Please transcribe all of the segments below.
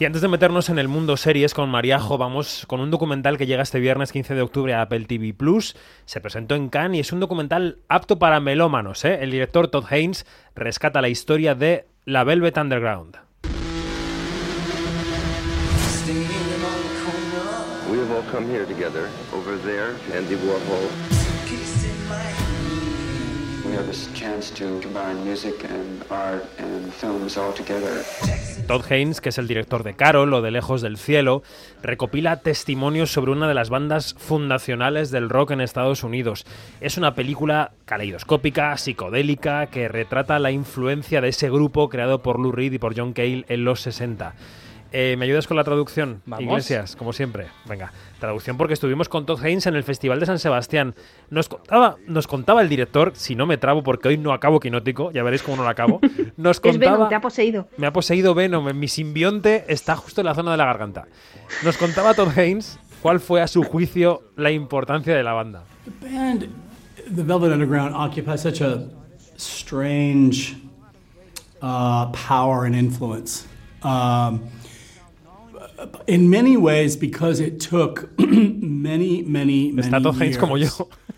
Y antes de meternos en el mundo series con Mariajo, vamos con un documental que llega este viernes 15 de octubre a Apple TV Plus. Se presentó en Cannes y es un documental apto para melómanos. ¿eh? El director Todd Haynes rescata la historia de la Velvet Underground. We have all come here together. Over there, Andy Warhol. We have this chance to combine music and art and films all together. Todd Haynes, que es el director de Carol o de Lejos del Cielo, recopila testimonios sobre una de las bandas fundacionales del rock en Estados Unidos. Es una película caleidoscópica, psicodélica, que retrata la influencia de ese grupo creado por Lou Reed y por John Cale en los 60. Eh, ¿Me ayudas con la traducción? Vamos. Iglesias, como siempre. Venga, traducción porque estuvimos con Todd Haynes en el Festival de San Sebastián. Nos contaba, nos contaba el director, si no me trabo porque hoy no acabo quinótico, ya veréis cómo no lo acabo. Nos Es contaba, Venom, te ha poseído. me ha poseído Venom, mi simbionte está justo en la zona de la garganta. Nos contaba Todd Haynes cuál fue a su juicio la importancia de la banda. The band, the Velvet Underground, occupies such a strange uh, power and influence. Um, in many ways, because it took many, many, many Está Todd Haynes como yo.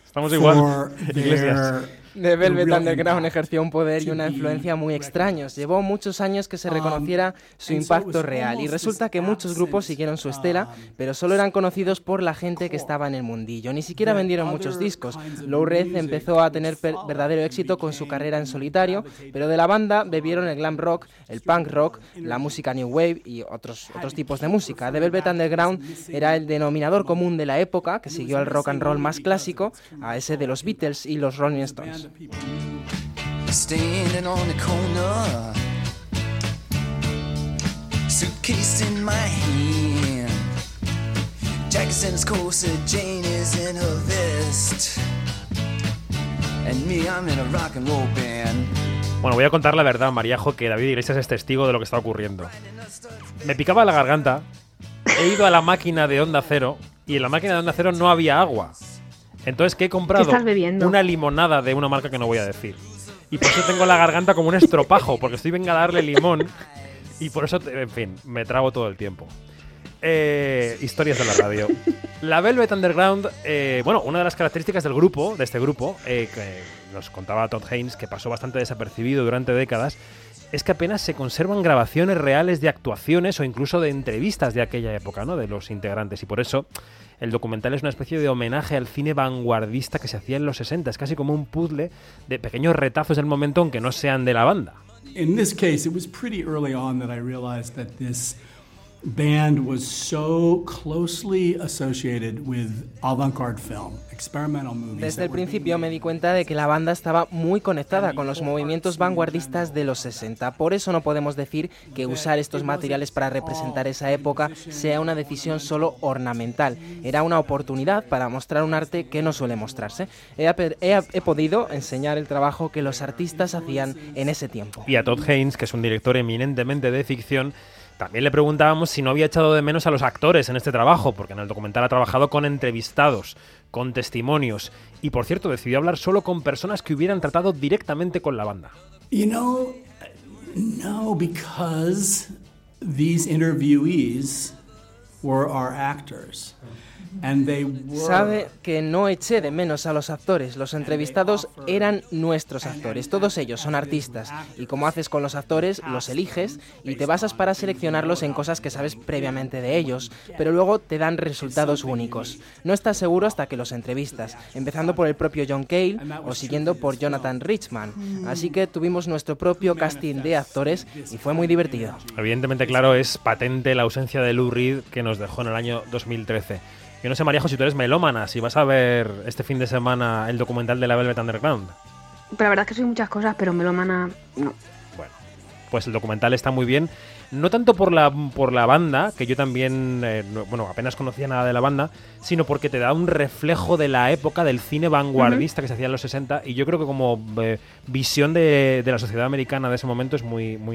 Estamos igual. for Iglesias. The Velvet Underground ejerció un poder y una influencia muy extraños. Llevó muchos años que se Um, reconociera su impacto real y resulta que muchos grupos siguieron su estela, um, pero solo eran conocidos por la gente que estaba en el mundillo. Ni siquiera vendieron muchos discos. Low Red empezó a tener verdadero éxito con su carrera en solitario, pero de la banda bebieron el glam rock, el punk rock, la música new wave y otros, otros tipos de música. The Velvet Underground era el denominador común de la época, que siguió al rock and roll más clásico, a ese de los Beatles y los Rolling Stones. Standing on the corner, suitcase in my hand. Jackson's corset, Jane is in her vest, and me, I'm in a rock and roll band. Bueno, voy a contar la verdad, Mariajo, que David Iglesias es testigo de lo que está ocurriendo. Me picaba la garganta, he ido a la máquina de Onda Cero y en la máquina de Onda Cero no había agua. Entonces, ¿qué he comprado? Una limonada de una marca que no voy a decir. Y por eso tengo la garganta como un estropajo, porque estoy venga a darle limón y por eso, en fin, me trago todo el tiempo. Eh, historias de la radio. La Velvet Underground, eh, bueno, una de las características del grupo, de este grupo, eh, que nos contaba Todd Haynes, que pasó bastante desapercibido durante décadas, es que apenas se conservan grabaciones reales de actuaciones o incluso de entrevistas de aquella época, ¿no? De los integrantes. Y por eso el documental es una especie de homenaje al cine vanguardista que se hacía en los 60. Es casi como un puzzle de pequeños retazos del momento, aunque no sean de la banda. In this case, it was early on that realized that this band was so closely associated with avant-garde film, experimental movies. Desde el principio me di cuenta de que la banda estaba muy conectada con los movimientos vanguardistas de los 60. Por eso no podemos decir que usar estos materiales para representar esa época sea una decisión solo ornamental. Era una oportunidad para mostrar un arte que no suele mostrarse. He, he- he podido enseñar el trabajo que los artistas hacían en ese tiempo. Y a Todd Haynes, que es un director eminentemente de ficción, también le preguntábamos si no había echado de menos a los actores en este trabajo, porque en el documental ha trabajado con entrevistados, con testimonios, y por cierto decidió hablar solo con personas que hubieran tratado directamente con la banda. You know, no, because these interviewees were our actors. Sabe que no eché de menos a los actores. Los entrevistados eran nuestros actores. Todos ellos son artistas. Y como haces con los actores, los eliges y te basas para seleccionarlos en cosas que sabes previamente de ellos. Pero luego te dan resultados únicos. No estás seguro hasta que los entrevistas. Empezando por el propio John Cale o siguiendo por Jonathan Richman. Así que tuvimos nuestro propio casting de actores y fue muy divertido. Evidentemente, claro, es patente la ausencia de Lou Reed que nos dejó en el año 2013. Yo no sé, María si tú eres melómana, si vas a ver este fin de semana el documental de la Velvet Underground. Pero la verdad es que soy muchas cosas, pero melómana no. Bueno, pues el documental está muy bien. No tanto por la, por la banda, que yo también, eh, no- bueno, apenas conocía nada de la banda, sino porque te da un reflejo de la época del cine vanguardista que se hacía en los 60 y yo creo que como eh, visión de, de la sociedad americana de ese momento es muy, muy